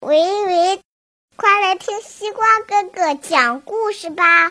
喂喂，快来听西瓜哥哥讲故事吧！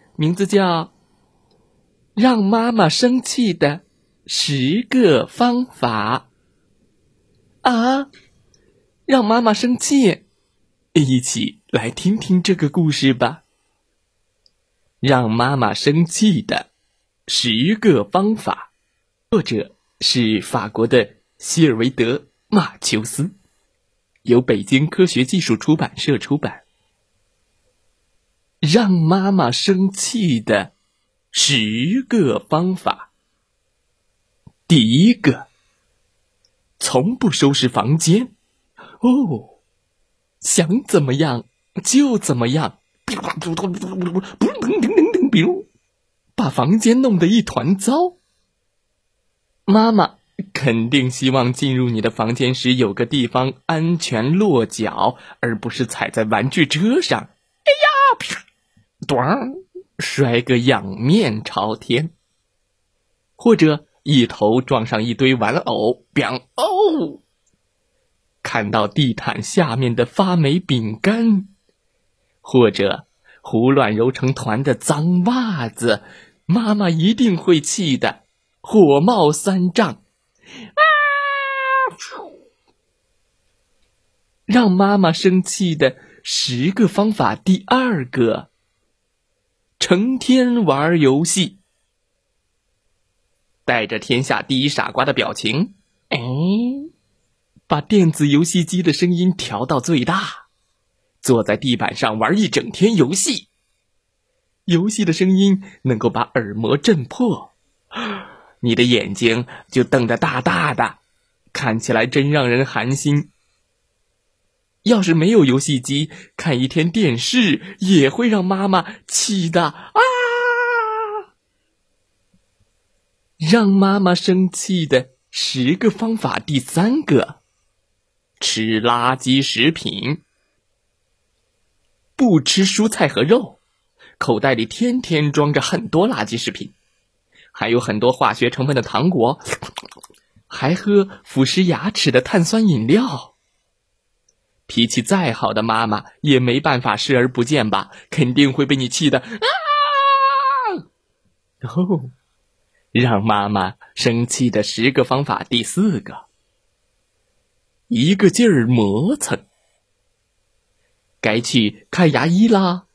名字叫《让妈妈生气的十个方法》啊！让妈妈生气，一起来听听这个故事吧。让妈妈生气的十个方法，作者是法国的希尔维德·马丘斯，由北京科学技术出版社出版。让妈妈生气的十个方法。第一个，从不收拾房间。哦，想怎么样就怎么样，把房间弄得一团糟。妈妈肯定希望进入你的房间时有个地方安全落脚，而不是踩在玩具车上。哎呀！咣，摔个仰面朝天，或者一头撞上一堆玩偶，砰哦！看到地毯下面的发霉饼干，或者胡乱揉成团的脏袜子，妈妈一定会气得火冒三丈。啊！让妈妈生气的十个方法，第二个。成天玩游戏，带着天下第一傻瓜的表情，哎，把电子游戏机的声音调到最大，坐在地板上玩一整天游戏。游戏的声音能够把耳膜震破，你的眼睛就瞪得大大的，看起来真让人寒心。要是没有游戏机，看一天电视也会让妈妈气的啊！让妈妈生气的十个方法，第三个：吃垃圾食品，不吃蔬菜和肉，口袋里天天装着很多垃圾食品，还有很多化学成分的糖果，还喝腐蚀牙齿的碳酸饮料。脾气再好的妈妈也没办法视而不见吧？肯定会被你气的啊！哦，让妈妈生气的十个方法，第四个，一个劲儿磨蹭。该去看牙医啦。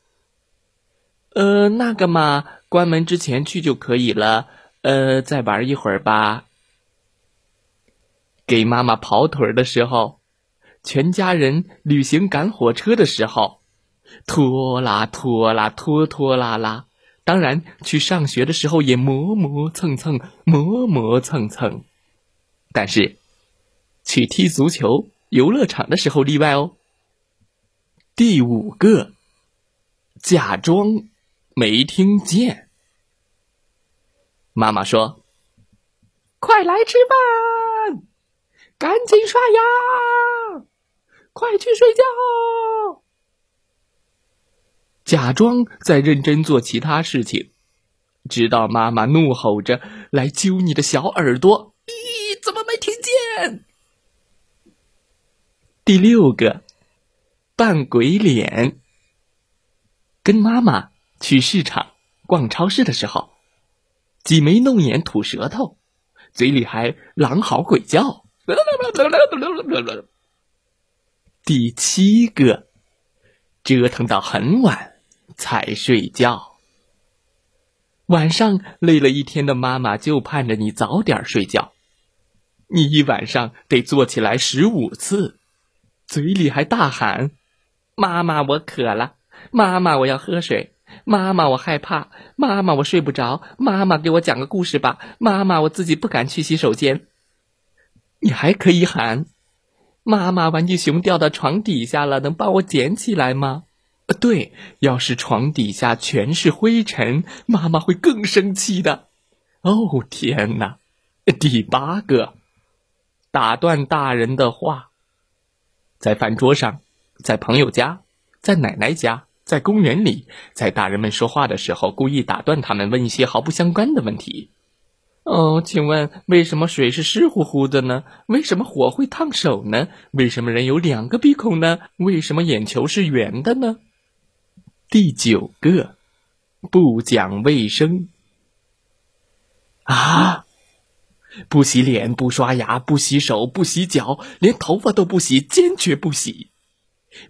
呃，那个嘛，关门之前去就可以了。呃，再玩一会儿吧。给妈妈跑腿的时候。全家人旅行赶火车的时候，拖拉拖拉拖拖拉拉。当然，去上学的时候也磨磨蹭蹭，磨磨蹭蹭。但是，去踢足球、游乐场的时候例外哦。第五个，假装没听见。妈妈说：“快来吃饭，赶紧刷牙。”快去睡觉！假装在认真做其他事情，直到妈妈怒吼着来揪你的小耳朵。咦，怎么没听见？第六个，扮鬼脸。跟妈妈去市场、逛超市的时候，挤眉弄眼、吐舌头，嘴里还狼嚎鬼叫。第七个，折腾到很晚，才睡觉。晚上累了一天的妈妈就盼着你早点睡觉，你一晚上得坐起来十五次，嘴里还大喊：“妈妈，我渴了。”妈妈，我要喝水。妈妈，我害怕。妈妈，我睡不着。妈妈，给我讲个故事吧。妈妈，我自己不敢去洗手间。你还可以喊：“妈妈，玩具熊掉到床底下了，能帮我捡起来吗？”，对，要是床底下全是灰尘，妈妈会更生气的。哦，天哪！第八个，打断大人的话，在饭桌上，在朋友家，在奶奶家。在公园里，在大人们说话的时候，故意打断他们，问一些毫不相关的问题。哦，请问为什么水是湿乎乎的呢？为什么火会烫手呢？为什么人有两个鼻孔呢？为什么眼球是圆的呢？第九个，不讲卫生啊！不洗脸，不刷牙，不洗手，不洗脚，连头发都不洗，坚决不洗。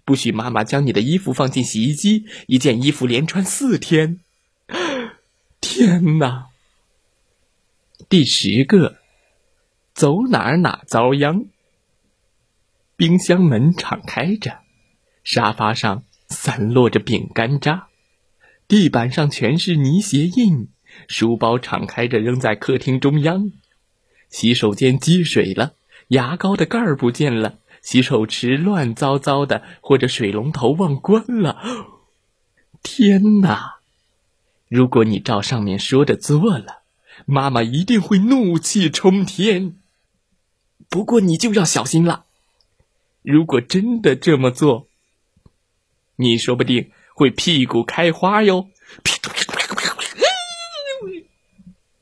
不许妈妈将你的衣服放进洗衣机，一件衣服连穿四天。天哪！第十个，走哪儿哪遭殃。冰箱门敞开着，沙发上散落着饼干渣，地板上全是泥鞋印，书包敞开着扔在客厅中央，洗手间积水了，牙膏的盖儿不见了。洗手池乱糟糟的，或者水龙头忘关了。天哪！如果你照上面说的做了，妈妈一定会怒气冲天。不过你就要小心了，如果真的这么做，你说不定会屁股开花哟。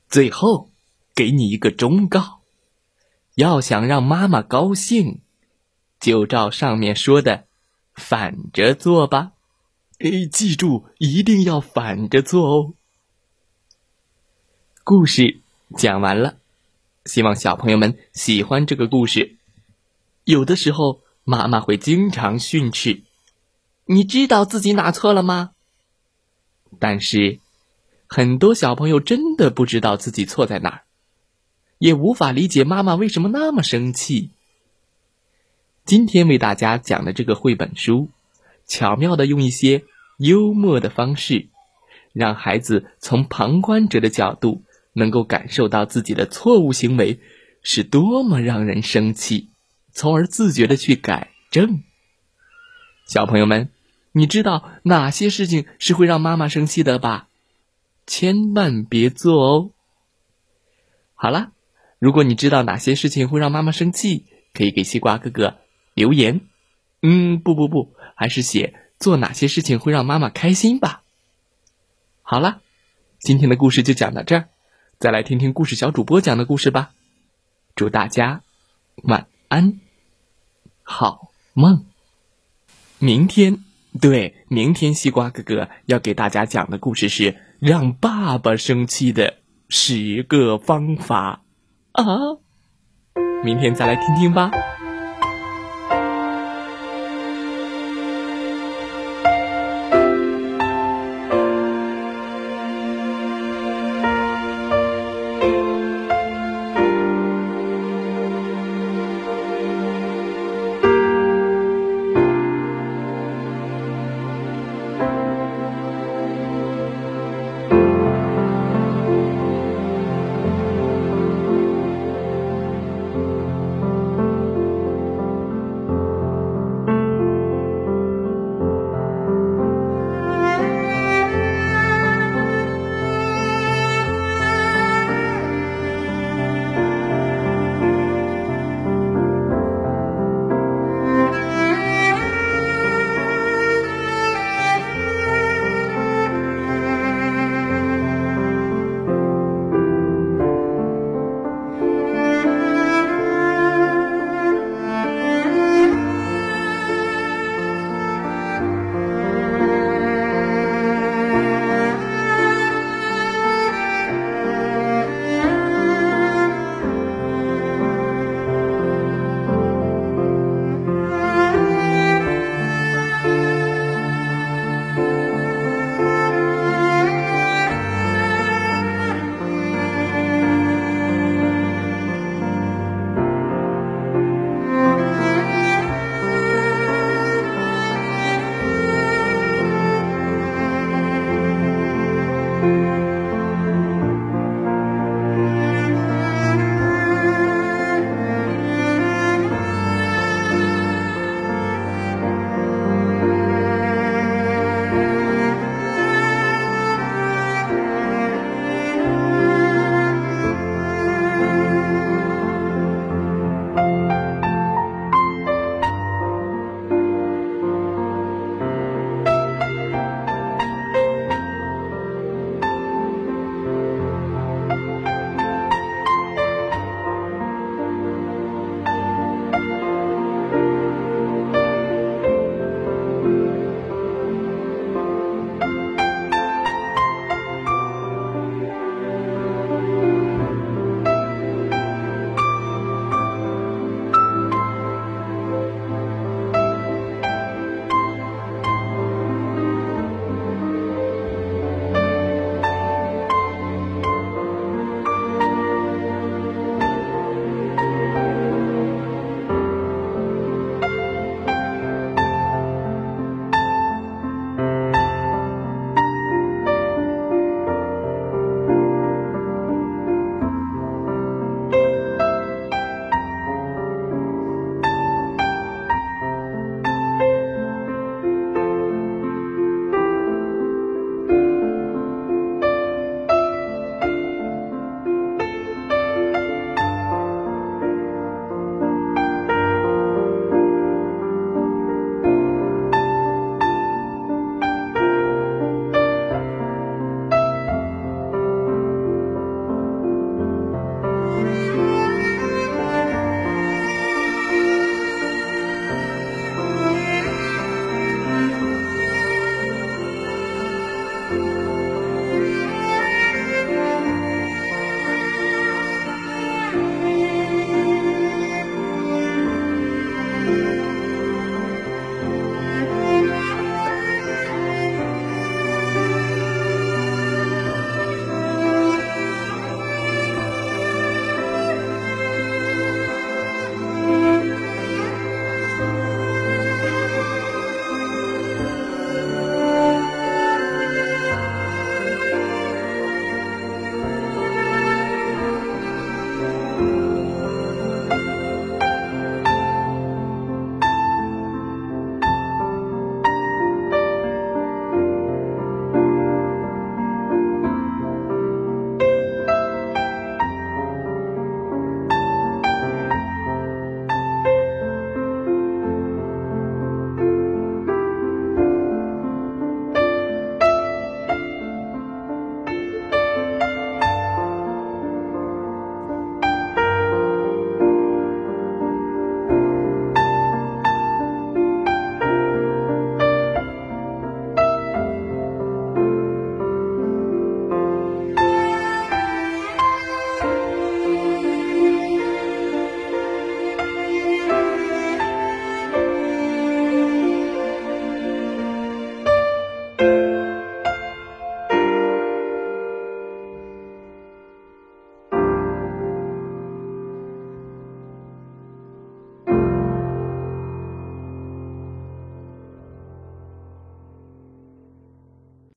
最后，给你一个忠告：要想让妈妈高兴。就照上面说的，反着做吧。哎，记住，一定要反着做哦。故事讲完了，希望小朋友们喜欢这个故事。有的时候，妈妈会经常训斥：“你知道自己哪错了吗？”但是，很多小朋友真的不知道自己错在哪儿，也无法理解妈妈为什么那么生气。今天为大家讲的这个绘本书，巧妙的用一些幽默的方式，让孩子从旁观者的角度，能够感受到自己的错误行为是多么让人生气，从而自觉的去改正。小朋友们，你知道哪些事情是会让妈妈生气的吧？千万别做哦。好了，如果你知道哪些事情会让妈妈生气，可以给西瓜哥哥。留言，嗯，不不不，还是写做哪些事情会让妈妈开心吧。好了，今天的故事就讲到这儿，再来听听故事小主播讲的故事吧。祝大家晚安，好梦。明天，对，明天西瓜哥哥要给大家讲的故事是让爸爸生气的十个方法啊。明天再来听听吧。